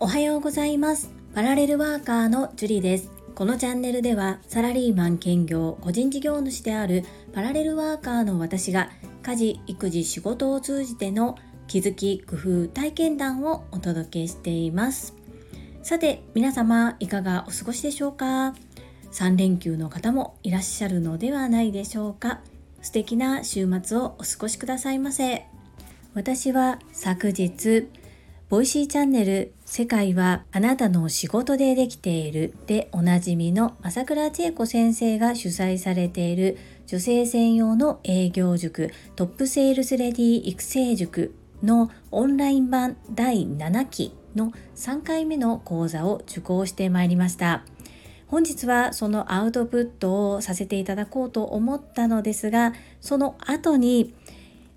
おはようございます。パラレルワーカーのジュリです。このチャンネルではサラリーマン兼業個人事業主であるパラレルワーカーの私が家事育児仕事を通じての気づき工夫体験談をお届けしています。さて皆様いかがお過ごしでしょうか？3連休の方もいらっしゃるのではないでしょうか？素敵な週末をお過ごしくださいませ。私は昨日ボイシーチャンネル世界はあなたの仕事でできているでおなじみの朝倉千恵子先生が主催されている女性専用の営業塾トップセールスレディ育成塾のオンライン版第7期の3回目の講座を受講してまいりました。本日はそのアウトプットをさせていただこうと思ったのですがその後に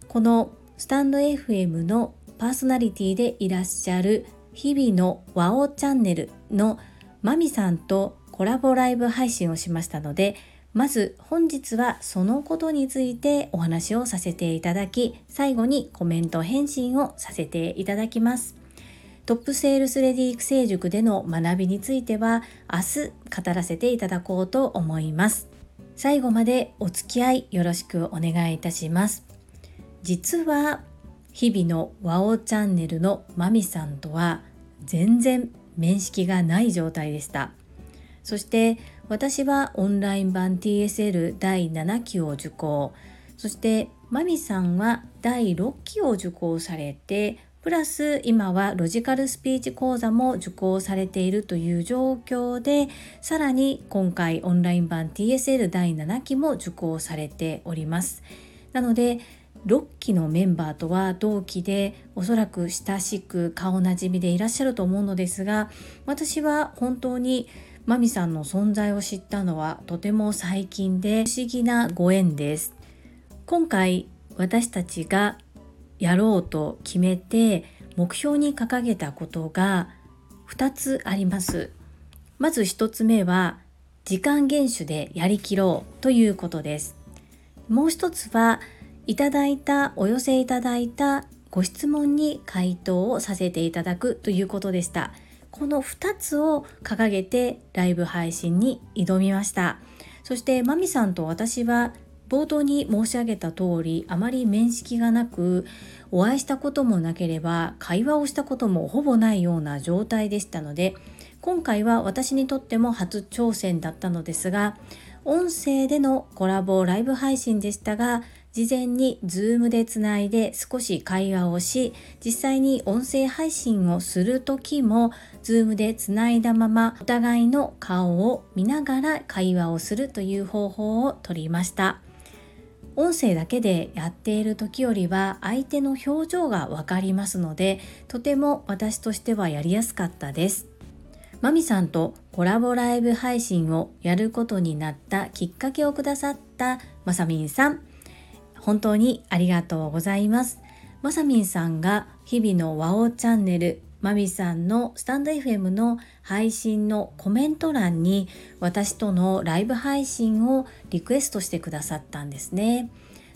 このスタンド FM のパーソナリティでいらっしゃる日々のワオチャンネルのマミさんとコラボライブ配信をしましたのでまず本日はそのことについてお話をさせていただき最後にコメント返信をさせていただきますトップセールスレディ育成塾での学びについては明日語らせていただこうと思います。最後までお付き合いよろしくお願いいたします。実は日々のワオチャンネルのマミさんとは全然面識がない状態でした。そして私はオンライン版 TSL 第7期を受講そしてマミさんは第6期を受講されてプラス今はロジカルスピーチ講座も受講されているという状況でさらに今回オンライン版 TSL 第7期も受講されておりますなので6期のメンバーとは同期でおそらく親しく顔なじみでいらっしゃると思うのですが私は本当にマミさんの存在を知ったのはとても最近で不思議なご縁です今回私たちがやろうと決めて目標に掲げたことが2つあります。まず1つ目は時間厳守でやりきろうということです。もう一つはいただいたお寄せいただいたご質問に回答をさせていただくということでした。この2つを掲げてライブ配信に挑みました。そしてマミさんと私は冒頭に申し上げた通りあまり面識がなくお会いしたこともなければ会話をしたこともほぼないような状態でしたので今回は私にとっても初挑戦だったのですが音声でのコラボライブ配信でしたが事前に Zoom でつないで少し会話をし実際に音声配信をする時も Zoom でつないだままお互いの顔を見ながら会話をするという方法をとりました。音声だけでやっている時よりは相手の表情がわかりますのでとても私としてはやりやすかったですマミさんとコラボライブ配信をやることになったきっかけをくださったまさみんさん本当にありがとうございますまさみんさんが日々のワオチャンネルマミさんのスタンド FM の配信のコメント欄に私とのライブ配信をリクエストしてくださったんですね。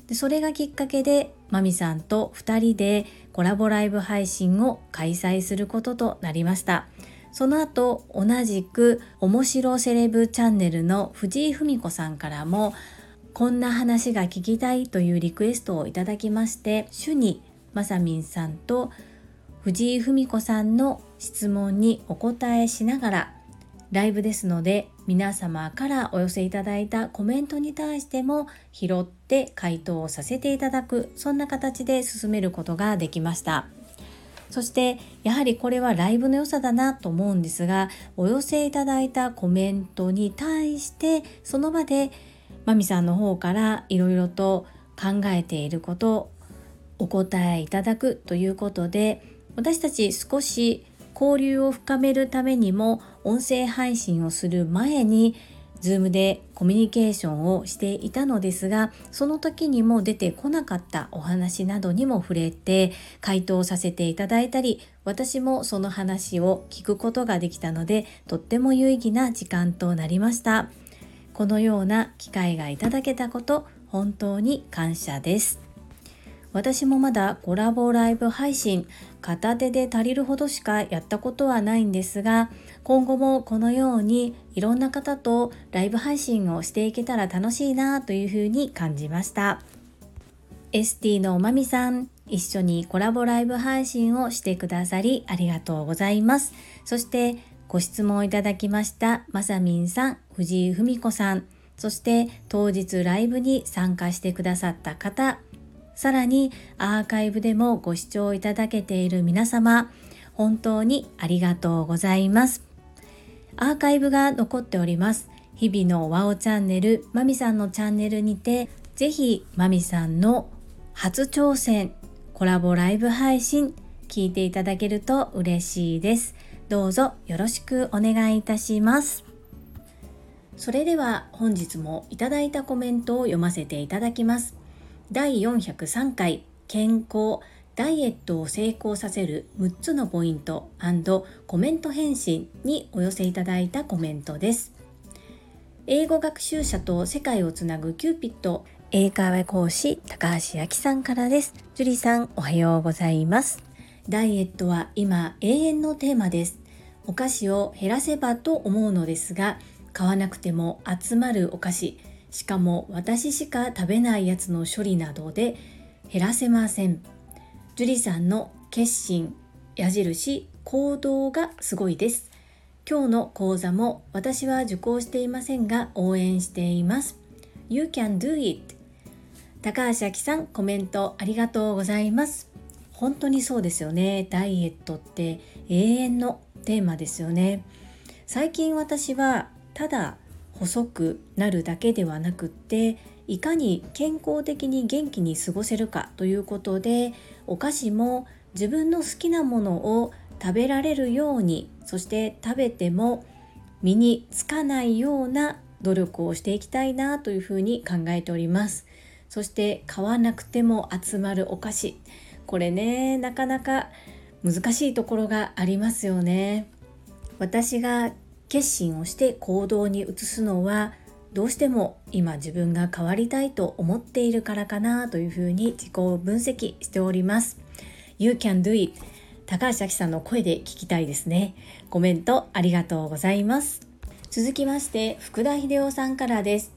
でそれがきっかけでマミさんと2人でコラボライブ配信を開催することとなりました。その後同じく面白セレブチャンネルの藤井文子さんからもこんな話が聞きたいというリクエストをいただきまして主にまさみんさんと藤井文子さんの質問にお答えしながらライブですので皆様からお寄せいただいたコメントに対しても拾って回答をさせていただくそんな形で進めることができました。そしてやはりこれはライブの良さだなと思うんですがお寄せいただいたコメントに対してその場でまみさんの方からいろいろと考えていることお答えいただくということで私たち少し交流を深めるためにも音声配信をする前に Zoom でコミュニケーションをしていたのですがその時にも出てこなかったお話などにも触れて回答させていただいたり私もその話を聞くことができたのでとっても有意義な時間となりました。このような機会がいただけたこと本当に感謝です。私もまだコラボライブ配信片手で足りるほどしかやったことはないんですが今後もこのようにいろんな方とライブ配信をしていけたら楽しいなというふうに感じました。ST のおまみさん一緒にコラボライブ配信をしてくださりありがとうございます。そしてご質問いただきましたまさみんさん藤井文子さんそして当日ライブに参加してくださった方さらにアーカイブでもご視聴いただけている皆様本当にありがとうございます。アーカイブが残っております。日々のワオチャンネルまみさんのチャンネルにてぜひまみさんの初挑戦コラボライブ配信聞いていただけると嬉しいです。どうぞよろしくお願いいたします。それでは本日もいただいたコメントを読ませていただきます。第403回健康ダイエットを成功させる6つのポイントコメント返信にお寄せいただいたコメントです。英語学習者と世界をつなぐキューピット英会話講師高橋明さんからです。樹里さんおはようございます。ダイエットは今永遠のテーマです。お菓子を減らせばと思うのですが買わなくても集まるお菓子しかも私しか食べないやつの処理などで減らせません。樹里さんの決心矢印行動がすごいです。今日の講座も私は受講していませんが応援しています。You can do it 高橋明さんコメントありがとうございます。本当にそうですよね。ダイエットって永遠のテーマですよね。最近私はただ細くなるだけではなくっていかに健康的に元気に過ごせるかということでお菓子も自分の好きなものを食べられるようにそして食べても身につかないような努力をしていきたいなというふうに考えております。そして買わなくても集まるお菓子。これねなかなか難しいところがありますよね。私が決心をして行動に移すのはどうしても今自分が変わりたいと思っているからかなというふうに自己分析しております。You can do it. 高橋明さんの声で聞きたいですね。コメントありがとうございます。続きまして福田秀夫さんからです。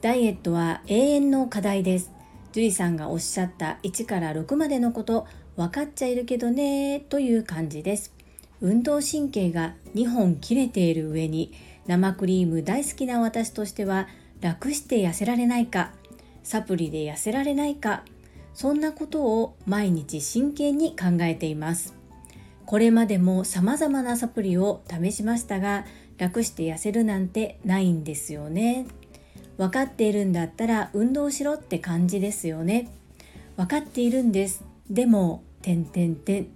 ダイエットは永遠の課題です。樹里さんがおっしゃった1から6までのこと。分かっちゃいるけどねという感じです。運動神経が2本切れている上に生クリーム大好きな私としては楽して痩せられないかサプリで痩せられないかそんなことを毎日真剣に考えています。これまでも様々なサプリを試しましたが楽して痩せるなんてないんですよね。分かっているんだったら運動しろって感じですよね。分かっているんです。でも点点点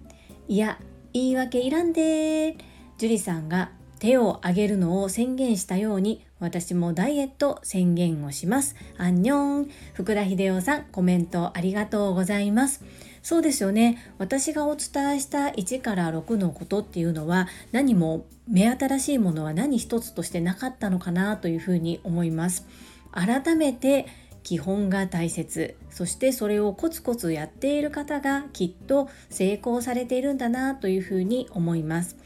いや言い訳いらんで樹里さんが手を挙げるのを宣言したように私もダイエット宣言をします。アンニョン福田秀夫さんコメントありがとうございます。そうですよね。私がお伝えした1から6のことっていうのは何も目新しいものは何一つとしてなかったのかなというふうに思います。改めて基本が大切。そしてそれをコツコツやっている方がきっと成功されているんだなというふうに思います。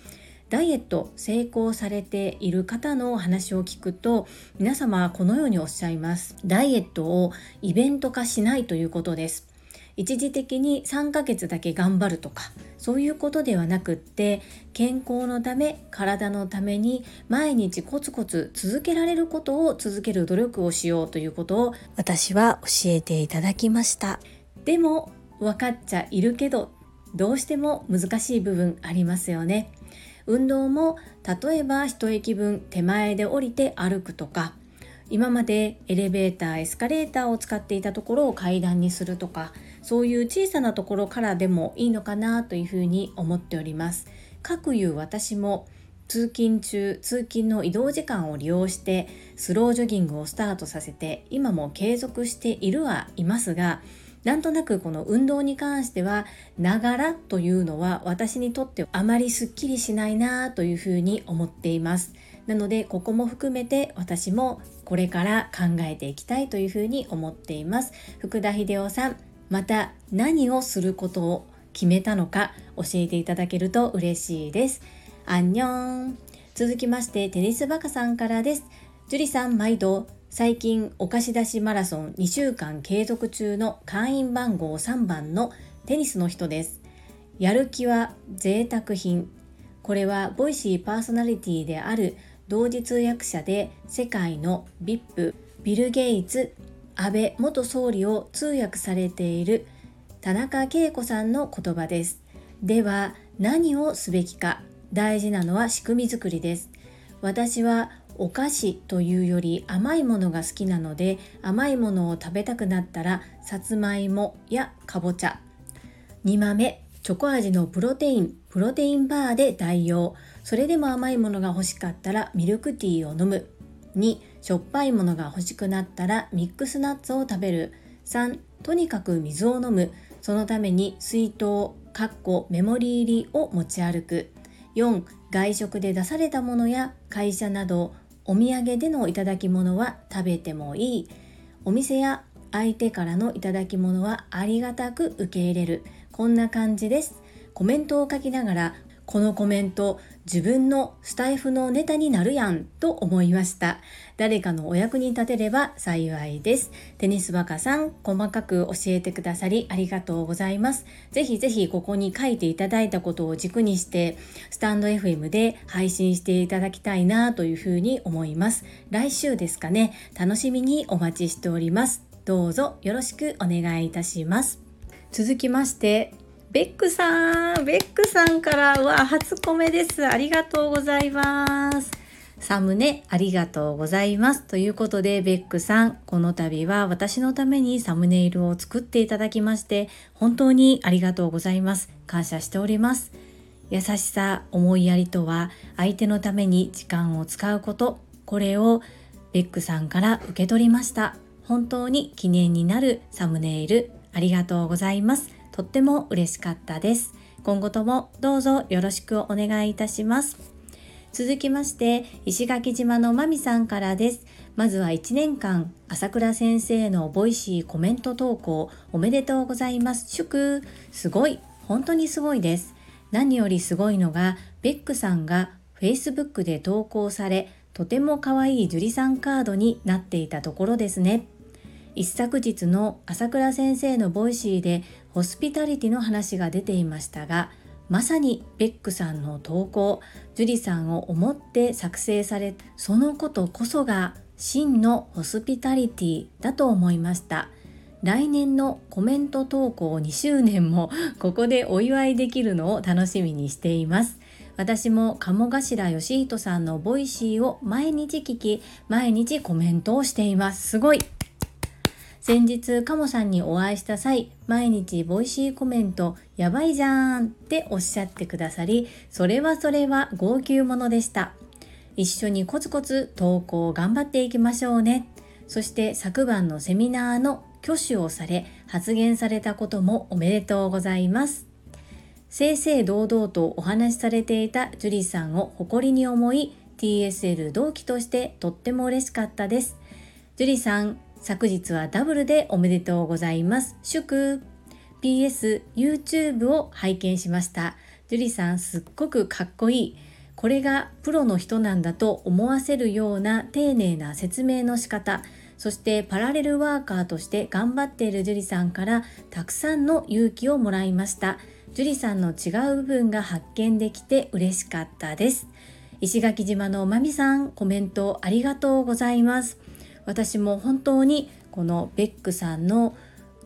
ダイエット成功されている方の話を聞くと皆様はこのようにおっしゃいます。ダイエットをイベント化しないということです。一時的に3ヶ月だけ頑張るとかそういうことではなくって健康のため体のために毎日コツコツ続けられることを続ける努力をしようということを私は教えていただきました。でも分かっちゃいるけどどうしても難しい部分ありますよね。運動も例えば一駅分手前で降りて歩くとか今までエレベーターエスカレーターを使っていたところを階段にするとかそういう小さなところからでもいいのかなというふうに思っております。かくいう私も通勤中通勤の移動時間を利用してスロージョギングをスタートさせて今も継続しているはいますがなんとなくこの運動に関してはながらというのは私にとってあまりすっきりしないなというふうに思っていますなのでここも含めて私もこれから考えていきたいというふうに思っています福田秀夫さんまた何をすることを決めたのか教えていただけると嬉しいです。アンニョン続きましてテニスバカさんからです。樹里さん毎度最近お貸し出しマラソン2週間継続中の会員番号3番のテニスの人です。やる気は贅沢品。これはボイシーパーソナリティである同時通訳者で世界の VIP ビル・ゲイツ安倍元総理を通訳されている田中恵子さんの言葉です。では何をすべきか大事なのは仕組み作りです。私はお菓子というより甘いものが好きなので甘いものを食べたくなったらさつまいもやかぼちゃ煮豆チョコ味のプロテインプロテインバーで代用それでも甘いものが欲しかったらミルクティーを飲む2しょっぱいものが欲しくなったらミックスナッツを食べる。3とにかく水を飲む。そのために水筒かっこメモリー入りを持ち歩く。4外食で出されたものや会社などお土産での頂き物は食べてもいい。お店や相手からの頂き物はありがたく受け入れる。こんな感じです。コメントを書きながらこのコメント自分のスタイフのネタになるやんと思いました。誰かのお役に立てれば幸いです。テニスバカさん、細かく教えてくださりありがとうございます。ぜひぜひここに書いていただいたことを軸にして、スタンド FM で配信していただきたいなというふうに思います。来週ですかね、楽しみにお待ちしております。どうぞよろしくお願いいたします。続きまして、ベックさん、ベックさんからは初コメです。ありがとうございます。サムネありがとうございます。ということで、ベックさん、この度は私のためにサムネイルを作っていただきまして、本当にありがとうございます。感謝しております。優しさ、思いやりとは、相手のために時間を使うこと、これをベックさんから受け取りました。本当に記念になるサムネイル、ありがとうございます。とっても嬉しかったです。今後ともどうぞよろしくお願いいたします。続きまして、石垣島のまみさんからです。まずは1年間、朝倉先生のボイシーコメント投稿おめでとうございます。祝すごい本当にすごいです。何よりすごいのが、ベックさんが Facebook で投稿され、とても可愛い樹里さんカードになっていたところですね。一昨日の朝倉先生のボイシーでホスピタリティの話が出ていましたがまさにベックさんの投稿樹里さんを思って作成されそのことこそが真のホスピタリティだと思いました。来年のコメント投稿2周年も ここでお祝いできるのを楽しみにしています。私も鴨頭義人さんのボイシーを毎日聞き毎日コメントをしています。すごい。先日、カモさんにお会いした際、毎日ボイシーコメント、やばいじゃんっておっしゃってくださり、それはそれは号泣ものでした。一緒にコツコツ投稿頑張っていきましょうね。そして昨晩のセミナーの挙手をされ、発言されたこともおめでとうございます。正々堂々とお話しされていたジュリさんを誇りに思い、TSL 同期としてとっても嬉しかったです。ジュリさん、昨日はダブルでおめでとうございます。祝 PS YouTube を拝見しました。樹里さんすっごくかっこいい。これがプロの人なんだと思わせるような丁寧な説明の仕方。そしてパラレルワーカーとして頑張っている樹里さんからたくさんの勇気をもらいました。樹里さんの違う部分が発見できて嬉しかったです。石垣島のまみさん、コメントありがとうございます。私も本当にこのベックさんの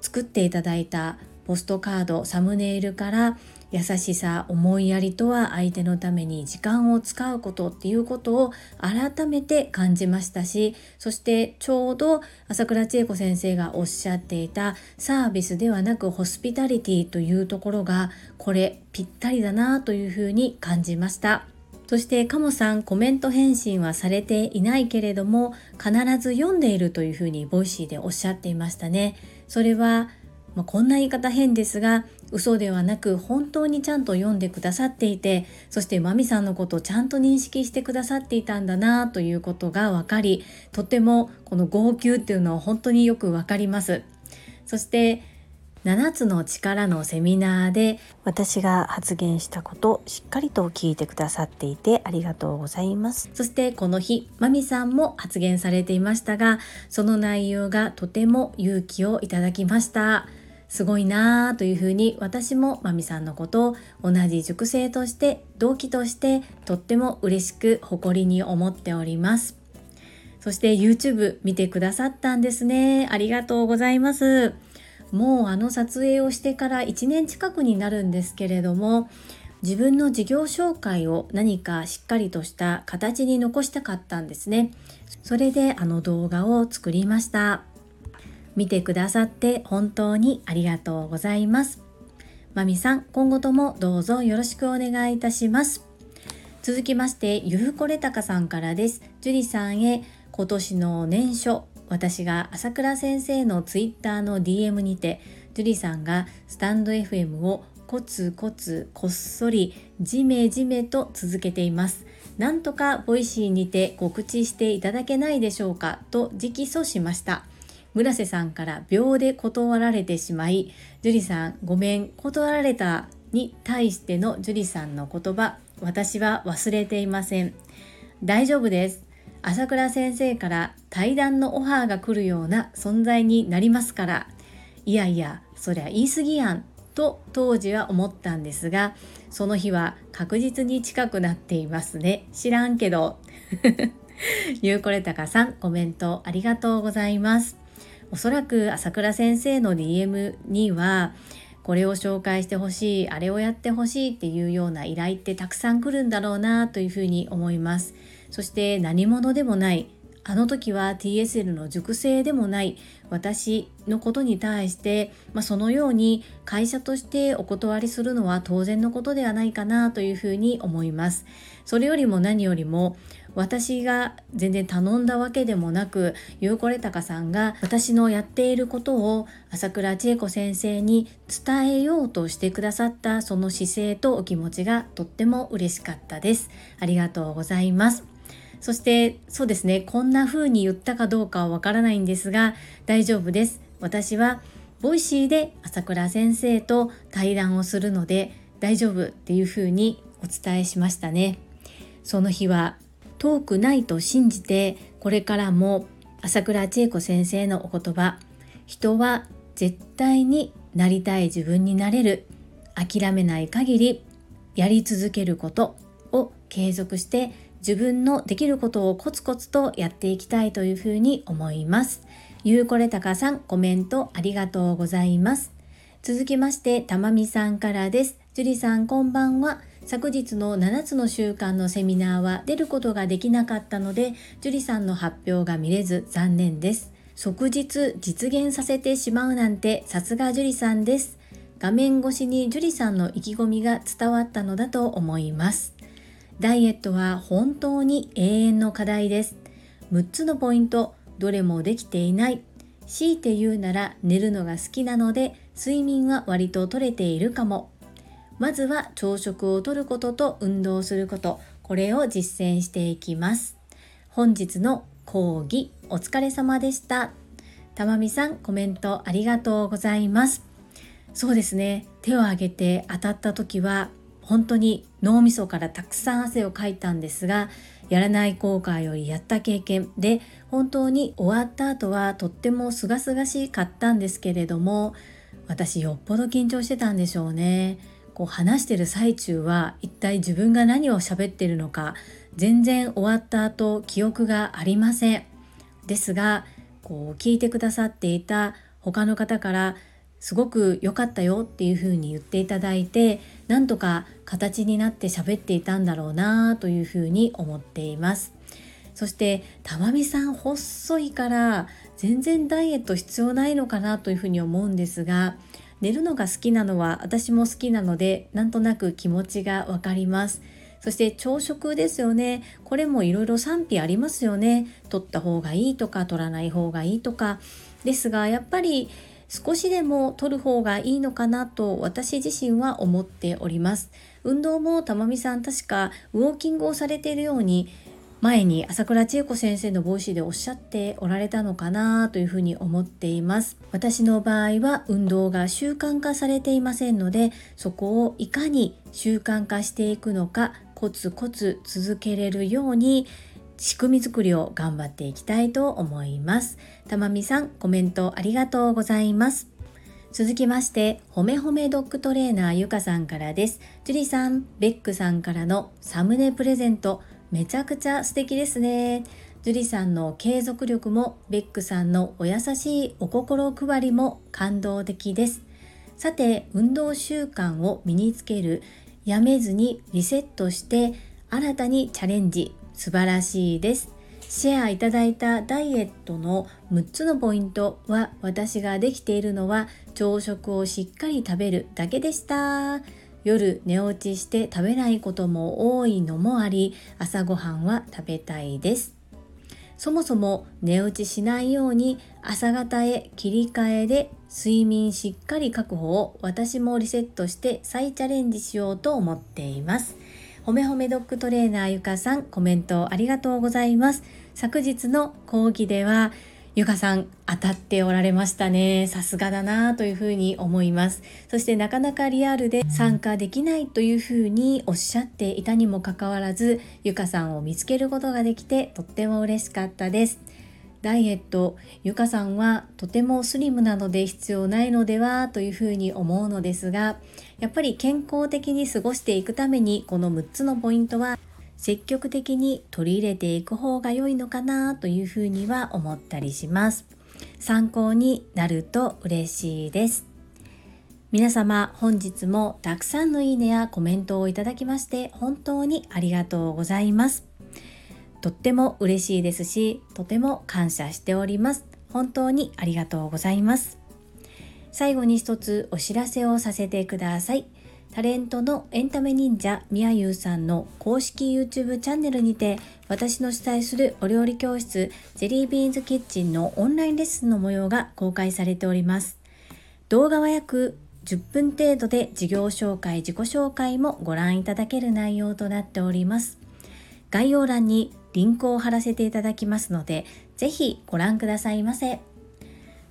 作っていただいたポストカードサムネイルから優しさ思いやりとは相手のために時間を使うことっていうことを改めて感じましたしそしてちょうど朝倉千恵子先生がおっしゃっていたサービスではなくホスピタリティというところがこれぴったりだなというふうに感じました。そしてカモさんコメント返信はされていないけれども必ず読んでいるというふうにボイシーでおっしゃっていましたね。それは、まあ、こんな言い方変ですが嘘ではなく本当にちゃんと読んでくださっていてそしてマミさんのことをちゃんと認識してくださっていたんだなということが分かりとてもこの号泣っていうのは本当によく分かります。そして7つの力のセミナーで私が発言したことしっかりと聞いてくださっていてありがとうございます。そしてこの日まみさんも発言されていましたがその内容がとても勇気をいただきました。すごいなぁというふうに私もまみさんのことを同じ塾生として同期としてとっても嬉しく誇りに思っております。そして YouTube 見てくださったんですね。ありがとうございますもうあの撮影をしてから1年近くになるんですけれども自分の事業紹介を何かしっかりとした形に残したかったんですね。それであの動画を作りました。見てくださって本当にありがとうございます。まみさん今後ともどうぞよろしくお願いいたします。続きましてゆうこれたかさんからです。樹里さんへ今年の年初私が朝倉先生のツイッターの DM にて樹里さんがスタンド FM をコツコツこっそりじめじめと続けています。なんとかボイシーにて告知していただけないでしょうかと直訴しました。村瀬さんから秒で断られてしまい樹里さんごめん断られたに対しての樹里さんの言葉私は忘れていません。大丈夫です。朝倉先生から対談のオファーが来るような存在になりますから。いやいやそりゃ言い過ぎやんと当時は思ったんですがその日は確実に近くなっていますね。知らんけど。ゆうこれたかさんコメントありがとうございます。おそらく朝倉先生の DM にはこれを紹介してほしいあれをやってほしいっていうような依頼ってたくさん来るんだろうなというふうに思います。そして何者でもないあの時は TSL の熟成でもない私のことに対して、まあ、そのように会社としてお断りするのは当然のことではないかなというふうに思います。それよりも何よりも私が全然頼んだわけでもなくゆうこれたかさんが私のやっていることを朝倉千恵子先生に伝えようとしてくださったその姿勢とお気持ちがとっても嬉しかったです。ありがとうございます。そしてそうですね。こんな風に言ったかどうかはわからないんですが大丈夫です。私は Voicy で朝倉先生と対談をするので大丈夫っていう風にお伝えしましたね。その日は遠くないと信じてこれからも朝倉千恵子先生のお言葉人は絶対になりたい自分になれる諦めない限りやり続けることを継続して自分のできることをコツコツとやっていきたいというふうに思います。ゆうこれたかさん、コメントありがとうございます。続きまして、たまみさんからです。樹里さん、こんばんは。昨日の7つの習慣のセミナーは出ることができなかったので、樹里さんの発表が見れず残念です。即日実現させてしまうなんてさすが樹里さんです。画面越しに樹里さんの意気込みが伝わったのだと思います。ダイエットは本当に永遠の課題です。6つのポイント、どれもできていない。強いて言うなら寝るのが好きなので睡眠は割と取れているかも。まずは朝食をとることと運動すること、これを実践していきます。本日の講義お疲れ様でした。たまみさんコメントありがとうございます。そうですね、手を挙げて当たった時は本当に脳みそからたくさん汗をかいたんですがやらない後悔よりやった経験で本当に終わった後はとっても清々しかったんですけれども私よっぽど緊張してたんでしょうね。こう話してる最中は一体自分が何を喋ってるのか全然終わった後記憶がありません。ですがこう聞いてくださっていた他の方からすごく良かったよっていうふうに言っていただいてなんとか形になって喋っていたんだろうなというふうに思っています。そしてたまみさん細いから全然ダイエット必要ないのかなというふうに思うんですが寝るのが好きなのは私も好きなのでなんとなく気持ちがわかります。そして朝食ですよね。これもいろいろ賛否ありますよね。取った方がいいとか取らない方がいいとか。ですがやっぱり少しでも取る方がいいのかなと私自身は思っております。運動もたまみさん確かウォーキングをされているように前に朝倉千恵子先生の帽子でおっしゃっておられたのかなというふうに思っています私の場合は運動が習慣化されていませんのでそこをいかに習慣化していくのかコツコツ続けれるように仕組み作りを頑張っていきたいと思いますたまみさんコメントありがとうございます続きまして、ほめほめドッグトレーナーゆかさんからです。ジュリさん、ベックさんからのサムネプレゼント、めちゃくちゃ素敵ですね。ジュリさんの継続力もベックさんのお優しいお心配りも感動的です。さて、運動習慣を身につける、やめずにリセットして新たにチャレンジ、素晴らしいです。シェアいただいたダイエットの6つのポイントは私ができているのは朝食をしっかり食べるだけでした。夜寝落ちして食べないことも多いのもあり朝ごはんは食べたいですそもそも寝落ちしないように朝方へ切り替えで睡眠しっかり確保を私もリセットして再チャレンジしようと思っていますほめほめドッグトレーナーゆかさんコメントありがとうございます昨日の講義ではゆかさん当たっておられましたね。さすがだなというふうに思います。そしてなかなかリアルで参加できないというふうにおっしゃっていたにもかかわらず、ゆかさんを見つけることができてとっても嬉しかったです。ダイエット、ゆかさんはとてもスリムなので必要ないのではというふうに思うのですが、やっぱり健康的に過ごしていくためにこの6つのポイントは積極的に取り入れていく方が良いのかなというふうには思ったりします。参考になると嬉しいです。皆様本日もたくさんのいいねやコメントをいただきまして本当にありがとうございます。とっても嬉しいですし、とても感謝しております。本当にありがとうございます。最後に一つお知らせをさせてください。タレントのエンタメ忍者みやゆうさんの公式 YouTube チャンネルにて私の主催するお料理教室ジェリービーンズキッチンのオンラインレッスンの模様が公開されております。動画は約10分程度で事業紹介、自己紹介もご覧いただける内容となっております。概要欄にリンクを貼らせていただきますので、ぜひご覧くださいませ。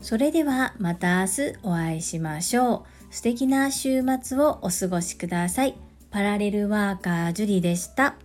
それではまた明日お会いしましょう。素敵な週末をお過ごしください。パラレルワーカージュリでした。